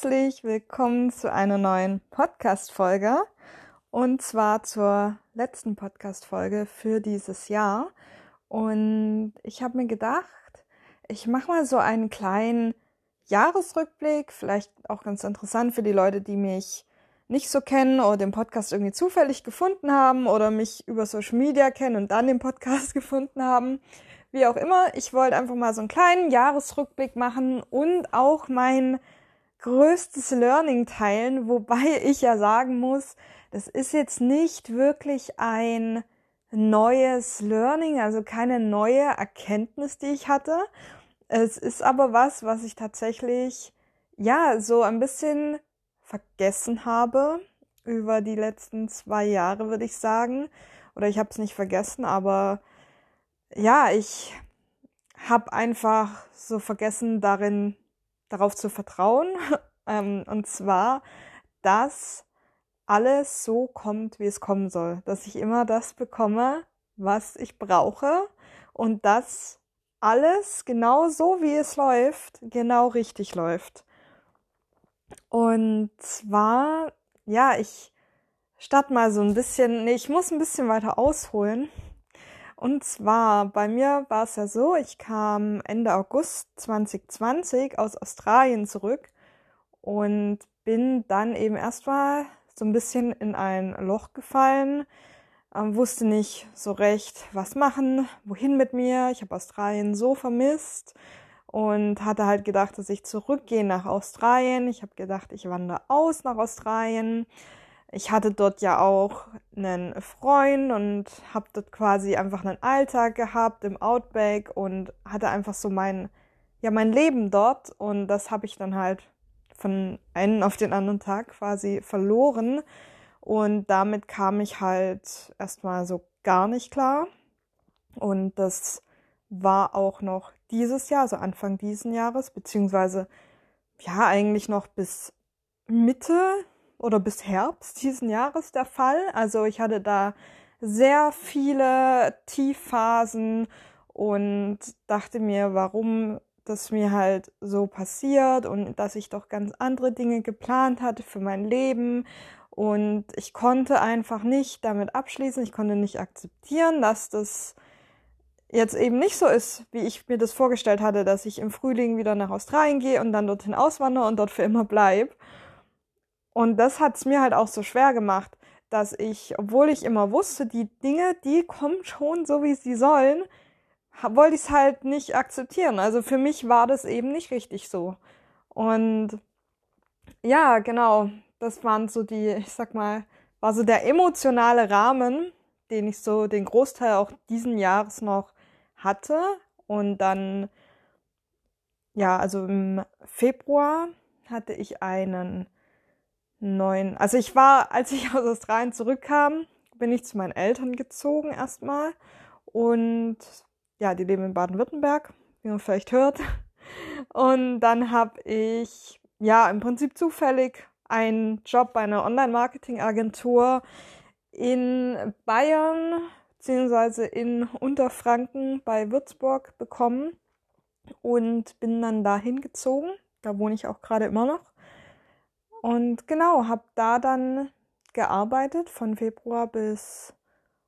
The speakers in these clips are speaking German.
herzlich willkommen zu einer neuen Podcast-Folge und zwar zur letzten Podcast-Folge für dieses Jahr. Und ich habe mir gedacht, ich mache mal so einen kleinen Jahresrückblick, vielleicht auch ganz interessant für die Leute, die mich nicht so kennen oder den Podcast irgendwie zufällig gefunden haben oder mich über Social Media kennen und dann den Podcast gefunden haben. Wie auch immer, ich wollte einfach mal so einen kleinen Jahresrückblick machen und auch mein größtes Learning teilen, wobei ich ja sagen muss, das ist jetzt nicht wirklich ein neues Learning, also keine neue Erkenntnis, die ich hatte. Es ist aber was, was ich tatsächlich ja so ein bisschen vergessen habe über die letzten zwei Jahre, würde ich sagen. Oder ich habe es nicht vergessen, aber ja, ich habe einfach so vergessen, darin darauf zu vertrauen. ähm, und zwar, dass alles so kommt, wie es kommen soll. Dass ich immer das bekomme, was ich brauche. Und dass alles genau so, wie es läuft, genau richtig läuft. Und zwar, ja, ich starte mal so ein bisschen, nee, ich muss ein bisschen weiter ausholen. Und zwar, bei mir war es ja so, ich kam Ende August 2020 aus Australien zurück und bin dann eben erstmal so ein bisschen in ein Loch gefallen, ähm, wusste nicht so recht, was machen, wohin mit mir. Ich habe Australien so vermisst und hatte halt gedacht, dass ich zurückgehe nach Australien. Ich habe gedacht, ich wandere aus nach Australien ich hatte dort ja auch einen Freund und habe dort quasi einfach einen Alltag gehabt im Outback und hatte einfach so mein, ja, mein Leben dort und das habe ich dann halt von einem auf den anderen Tag quasi verloren. Und damit kam ich halt erstmal so gar nicht klar. Und das war auch noch dieses Jahr, also Anfang diesen Jahres, beziehungsweise ja eigentlich noch bis Mitte oder bis Herbst diesen Jahres der Fall. Also ich hatte da sehr viele Tiefphasen und dachte mir, warum das mir halt so passiert und dass ich doch ganz andere Dinge geplant hatte für mein Leben und ich konnte einfach nicht damit abschließen, ich konnte nicht akzeptieren, dass das jetzt eben nicht so ist, wie ich mir das vorgestellt hatte, dass ich im Frühling wieder nach Australien gehe und dann dorthin auswandere und dort für immer bleib. Und das hat es mir halt auch so schwer gemacht, dass ich, obwohl ich immer wusste, die Dinge, die kommen schon so, wie sie sollen, wollte ich es halt nicht akzeptieren. Also für mich war das eben nicht richtig so. Und ja, genau, das waren so die, ich sag mal, war so der emotionale Rahmen, den ich so den Großteil auch diesen Jahres noch hatte. Und dann, ja, also im Februar hatte ich einen neun. Also ich war, als ich aus Australien zurückkam, bin ich zu meinen Eltern gezogen erstmal. Und ja, die leben in Baden-Württemberg, wie man vielleicht hört. Und dann habe ich ja im Prinzip zufällig einen Job bei einer Online-Marketing-Agentur in Bayern beziehungsweise in Unterfranken bei Würzburg bekommen und bin dann da hingezogen. Da wohne ich auch gerade immer noch. Und genau, habe da dann gearbeitet von Februar bis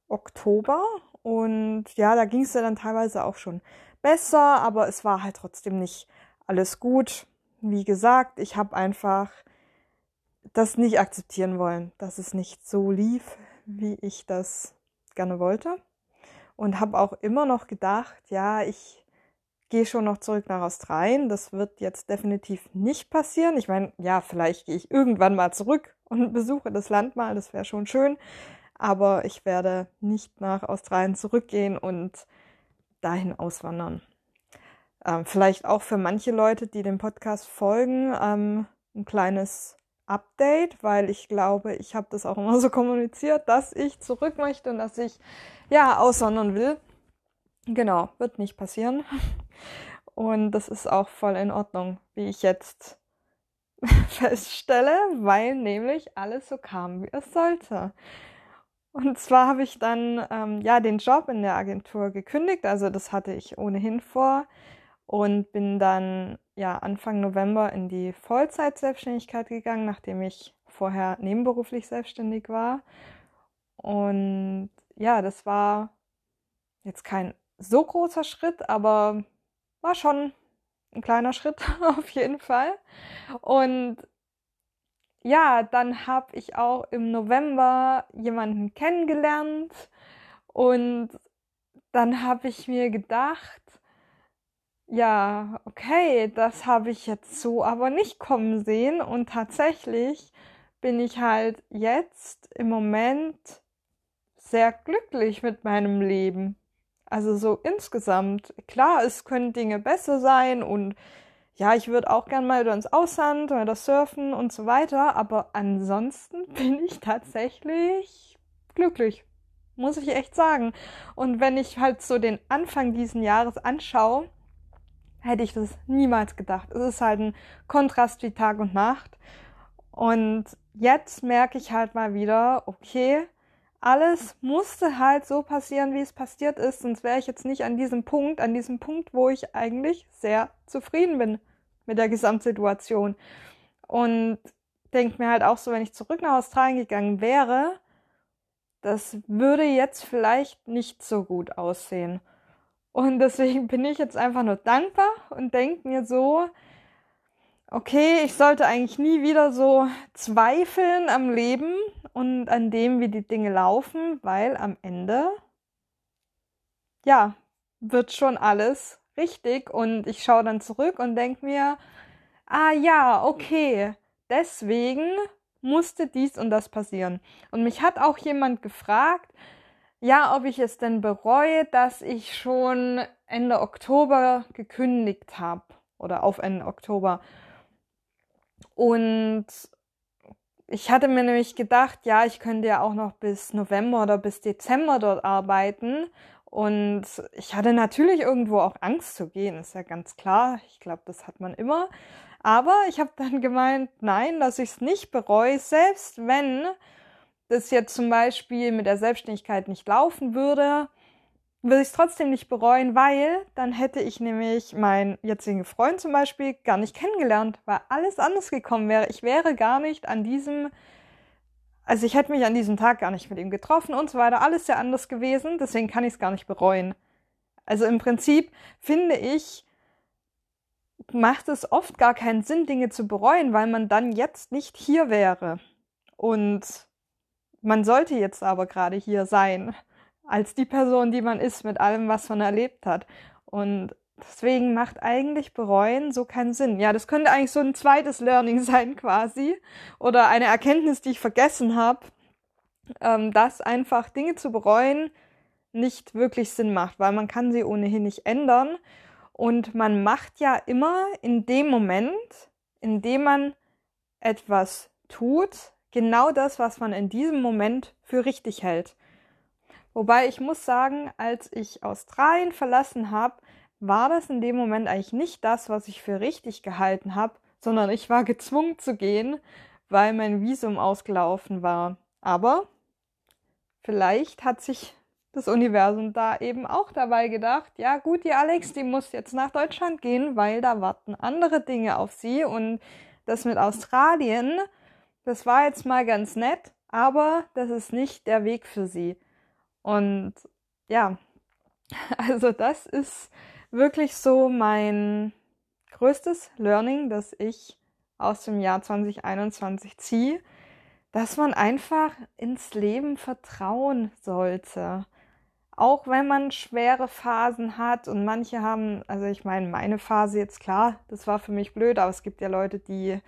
Oktober. Und ja, da ging es ja dann teilweise auch schon besser, aber es war halt trotzdem nicht alles gut. Wie gesagt, ich habe einfach das nicht akzeptieren wollen, dass es nicht so lief, wie ich das gerne wollte. Und habe auch immer noch gedacht, ja, ich gehe schon noch zurück nach Australien. Das wird jetzt definitiv nicht passieren. Ich meine, ja, vielleicht gehe ich irgendwann mal zurück und besuche das Land mal. Das wäre schon schön. Aber ich werde nicht nach Australien zurückgehen und dahin auswandern. Ähm, vielleicht auch für manche Leute, die dem Podcast folgen, ähm, ein kleines Update, weil ich glaube, ich habe das auch immer so kommuniziert, dass ich zurück möchte und dass ich ja auswandern will. Genau, wird nicht passieren. Und das ist auch voll in Ordnung, wie ich jetzt feststelle, weil nämlich alles so kam, wie es sollte. Und zwar habe ich dann ähm, ja den Job in der Agentur gekündigt, also das hatte ich ohnehin vor und bin dann ja Anfang November in die Vollzeitselbstständigkeit gegangen, nachdem ich vorher nebenberuflich selbstständig war. Und ja, das war jetzt kein so großer Schritt, aber war schon ein kleiner Schritt auf jeden Fall. Und ja, dann habe ich auch im November jemanden kennengelernt und dann habe ich mir gedacht, ja, okay, das habe ich jetzt so aber nicht kommen sehen und tatsächlich bin ich halt jetzt im Moment sehr glücklich mit meinem Leben. Also so insgesamt. Klar, es können Dinge besser sein und ja, ich würde auch gern mal wieder ins Ausland oder das Surfen und so weiter, aber ansonsten bin ich tatsächlich glücklich. Muss ich echt sagen. Und wenn ich halt so den Anfang diesen Jahres anschaue, hätte ich das niemals gedacht. Es ist halt ein Kontrast wie Tag und Nacht. Und jetzt merke ich halt mal wieder, okay, alles musste halt so passieren, wie es passiert ist, sonst wäre ich jetzt nicht an diesem Punkt, an diesem Punkt, wo ich eigentlich sehr zufrieden bin mit der Gesamtsituation. Und denke mir halt auch so, wenn ich zurück nach Australien gegangen wäre, das würde jetzt vielleicht nicht so gut aussehen. Und deswegen bin ich jetzt einfach nur dankbar und denke mir so, okay, ich sollte eigentlich nie wieder so zweifeln am Leben und an dem, wie die Dinge laufen, weil am Ende, ja, wird schon alles richtig und ich schaue dann zurück und denke mir, ah ja, okay, deswegen musste dies und das passieren. Und mich hat auch jemand gefragt, ja, ob ich es denn bereue, dass ich schon Ende Oktober gekündigt habe oder auf Ende Oktober. Und ich hatte mir nämlich gedacht, ja, ich könnte ja auch noch bis November oder bis Dezember dort arbeiten. Und ich hatte natürlich irgendwo auch Angst zu gehen, ist ja ganz klar. Ich glaube, das hat man immer. Aber ich habe dann gemeint, nein, dass ich es nicht bereue, selbst wenn das jetzt zum Beispiel mit der Selbstständigkeit nicht laufen würde, würde ich es trotzdem nicht bereuen, weil dann hätte ich nämlich meinen jetzigen Freund zum Beispiel gar nicht kennengelernt, weil alles anders gekommen wäre. Ich wäre gar nicht an diesem, also ich hätte mich an diesem Tag gar nicht mit ihm getroffen und so weiter. Alles sehr anders gewesen, deswegen kann ich es gar nicht bereuen. Also im Prinzip finde ich, macht es oft gar keinen Sinn, Dinge zu bereuen, weil man dann jetzt nicht hier wäre. Und man sollte jetzt aber gerade hier sein als die Person, die man ist, mit allem, was man erlebt hat. Und deswegen macht eigentlich bereuen so keinen Sinn. Ja, das könnte eigentlich so ein zweites Learning sein quasi oder eine Erkenntnis, die ich vergessen habe, ähm, dass einfach Dinge zu bereuen nicht wirklich Sinn macht, weil man kann sie ohnehin nicht ändern und man macht ja immer in dem Moment, in dem man etwas tut, genau das, was man in diesem Moment für richtig hält. Wobei ich muss sagen, als ich Australien verlassen habe, war das in dem Moment eigentlich nicht das, was ich für richtig gehalten habe, sondern ich war gezwungen zu gehen, weil mein Visum ausgelaufen war. Aber vielleicht hat sich das Universum da eben auch dabei gedacht, ja gut, die Alex, die muss jetzt nach Deutschland gehen, weil da warten andere Dinge auf sie und das mit Australien, das war jetzt mal ganz nett, aber das ist nicht der Weg für sie. Und ja, also das ist wirklich so mein größtes Learning, das ich aus dem Jahr 2021 ziehe, dass man einfach ins Leben vertrauen sollte. Auch wenn man schwere Phasen hat und manche haben, also ich meine, meine Phase jetzt klar, das war für mich blöd, aber es gibt ja Leute, die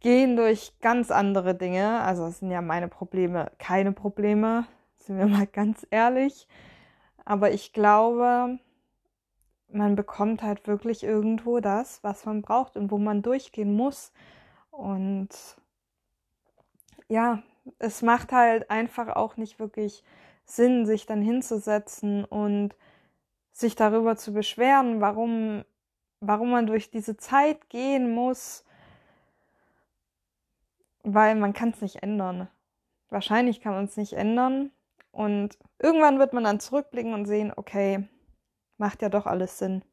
gehen durch ganz andere Dinge. Also es sind ja meine Probleme keine Probleme, sind wir mal ganz ehrlich. Aber ich glaube, man bekommt halt wirklich irgendwo das, was man braucht und wo man durchgehen muss. Und ja, es macht halt einfach auch nicht wirklich Sinn, sich dann hinzusetzen und sich darüber zu beschweren, warum, warum man durch diese Zeit gehen muss, weil man kann es nicht ändern. Wahrscheinlich kann man es nicht ändern, und irgendwann wird man dann zurückblicken und sehen, okay, macht ja doch alles Sinn.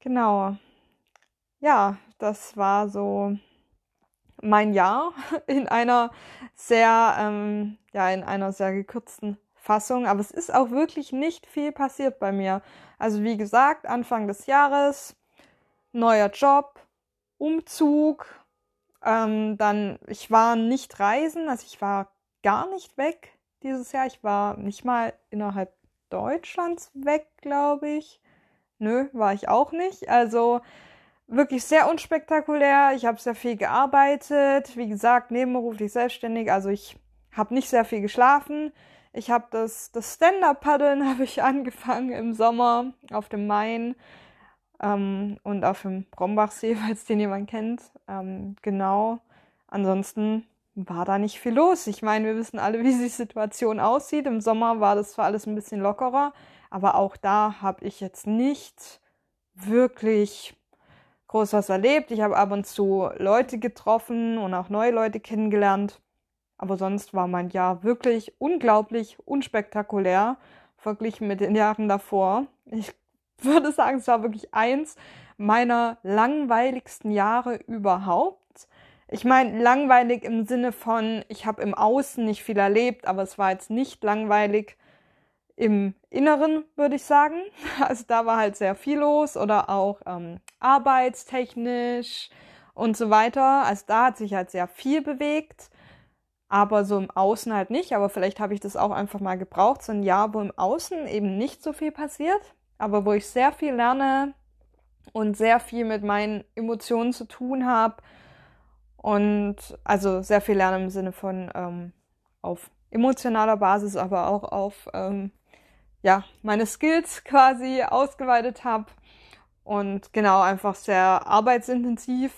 genau. Ja, das war so mein Jahr in einer sehr, ähm, ja, in einer sehr gekürzten Fassung. Aber es ist auch wirklich nicht viel passiert bei mir. Also wie gesagt, Anfang des Jahres, neuer Job, Umzug, ähm, dann, ich war nicht reisen, also ich war gar nicht weg dieses Jahr. Ich war nicht mal innerhalb Deutschlands weg, glaube ich. Nö, war ich auch nicht. Also wirklich sehr unspektakulär. Ich habe sehr viel gearbeitet. Wie gesagt, nebenberuflich selbstständig. Also ich habe nicht sehr viel geschlafen. Ich habe das, das Stand-Up-Paddeln habe ich angefangen im Sommer auf dem Main ähm, und auf dem Brombachsee, falls den jemand kennt. Ähm, genau. Ansonsten war da nicht viel los. Ich meine, wir wissen alle, wie die Situation aussieht. Im Sommer war das zwar alles ein bisschen lockerer, aber auch da habe ich jetzt nicht wirklich groß was erlebt. Ich habe ab und zu Leute getroffen und auch neue Leute kennengelernt. Aber sonst war mein Jahr wirklich unglaublich unspektakulär verglichen mit den Jahren davor. Ich würde sagen, es war wirklich eins meiner langweiligsten Jahre überhaupt. Ich meine, langweilig im Sinne von, ich habe im Außen nicht viel erlebt, aber es war jetzt nicht langweilig im Inneren, würde ich sagen. Also da war halt sehr viel los oder auch ähm, arbeitstechnisch und so weiter. Also da hat sich halt sehr viel bewegt, aber so im Außen halt nicht. Aber vielleicht habe ich das auch einfach mal gebraucht, so ein Jahr, wo im Außen eben nicht so viel passiert, aber wo ich sehr viel lerne und sehr viel mit meinen Emotionen zu tun habe. Und also sehr viel lerne im Sinne von ähm, auf emotionaler Basis, aber auch auf ähm, ja, meine Skills quasi ausgeweitet habe. Und genau, einfach sehr arbeitsintensiv,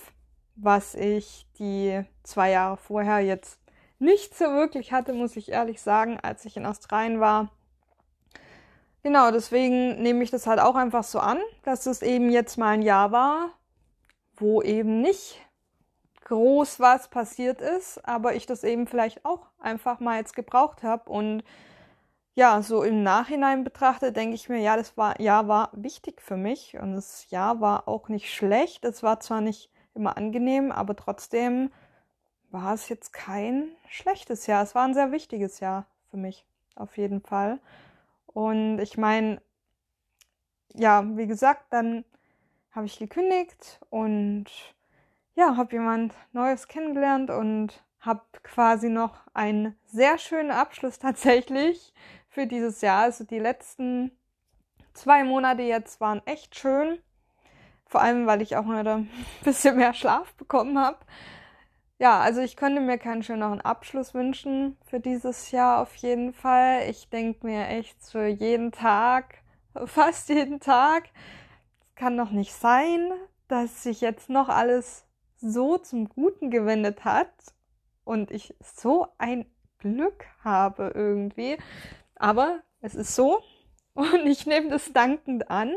was ich die zwei Jahre vorher jetzt nicht so wirklich hatte, muss ich ehrlich sagen, als ich in Australien war. Genau, deswegen nehme ich das halt auch einfach so an, dass es eben jetzt mal ein Jahr war, wo eben nicht groß was passiert ist, aber ich das eben vielleicht auch einfach mal jetzt gebraucht habe und ja, so im Nachhinein betrachtet, denke ich mir, ja, das war, Jahr war wichtig für mich und das Jahr war auch nicht schlecht. Es war zwar nicht immer angenehm, aber trotzdem war es jetzt kein schlechtes Jahr. Es war ein sehr wichtiges Jahr für mich, auf jeden Fall. Und ich meine, ja, wie gesagt, dann habe ich gekündigt und ja, habe jemand Neues kennengelernt und habe quasi noch einen sehr schönen Abschluss tatsächlich für dieses Jahr. Also die letzten zwei Monate jetzt waren echt schön. Vor allem, weil ich auch wieder ein bisschen mehr Schlaf bekommen habe. Ja, also ich könnte mir keinen schöneren Abschluss wünschen für dieses Jahr auf jeden Fall. Ich denke mir echt für jeden Tag, fast jeden Tag, es kann doch nicht sein, dass sich jetzt noch alles so zum Guten gewendet hat und ich so ein Glück habe irgendwie, aber es ist so und ich nehme das dankend an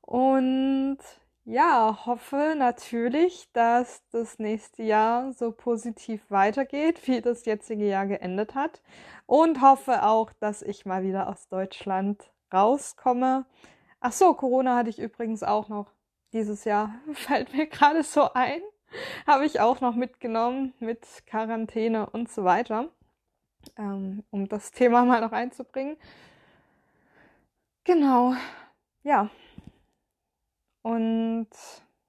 und ja, hoffe natürlich, dass das nächste Jahr so positiv weitergeht, wie das jetzige Jahr geendet hat. Und hoffe auch, dass ich mal wieder aus Deutschland rauskomme. Ach so, Corona hatte ich übrigens auch noch dieses Jahr. Fällt mir gerade so ein. Habe ich auch noch mitgenommen mit Quarantäne und so weiter ähm, um das Thema mal noch einzubringen. Genau, ja. Und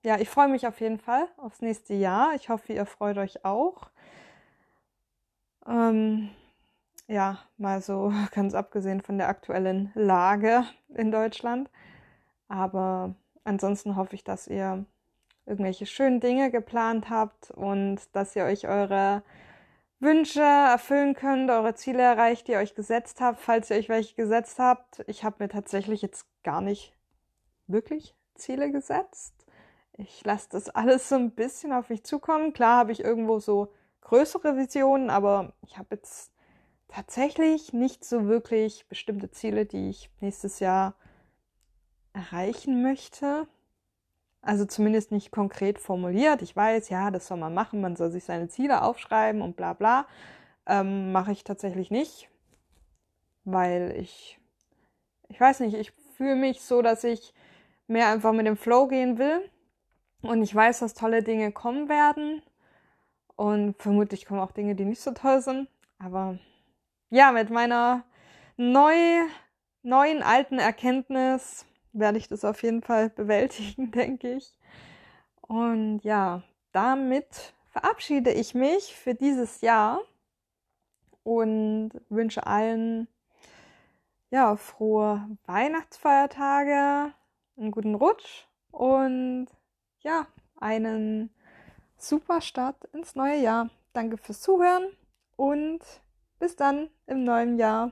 ja, ich freue mich auf jeden Fall aufs nächste Jahr. Ich hoffe, ihr freut euch auch. Ähm, ja, mal so ganz abgesehen von der aktuellen Lage in Deutschland. Aber ansonsten hoffe ich, dass ihr irgendwelche schönen Dinge geplant habt und dass ihr euch eure Wünsche erfüllen könnt, eure Ziele erreicht, die ihr euch gesetzt habt, falls ihr euch welche gesetzt habt. Ich habe mir tatsächlich jetzt gar nicht wirklich Ziele gesetzt. Ich lasse das alles so ein bisschen auf mich zukommen. Klar habe ich irgendwo so größere Visionen, aber ich habe jetzt tatsächlich nicht so wirklich bestimmte Ziele, die ich nächstes Jahr erreichen möchte. Also zumindest nicht konkret formuliert. Ich weiß, ja, das soll man machen, man soll sich seine Ziele aufschreiben und bla bla. Ähm, Mache ich tatsächlich nicht, weil ich, ich weiß nicht, ich fühle mich so, dass ich mehr einfach mit dem Flow gehen will. Und ich weiß, dass tolle Dinge kommen werden. Und vermutlich kommen auch Dinge, die nicht so toll sind. Aber ja, mit meiner neu, neuen alten Erkenntnis werde ich das auf jeden Fall bewältigen, denke ich. Und ja, damit verabschiede ich mich für dieses Jahr und wünsche allen ja, frohe Weihnachtsfeiertage, einen guten Rutsch und ja, einen super Start ins neue Jahr. Danke fürs Zuhören und bis dann im neuen Jahr.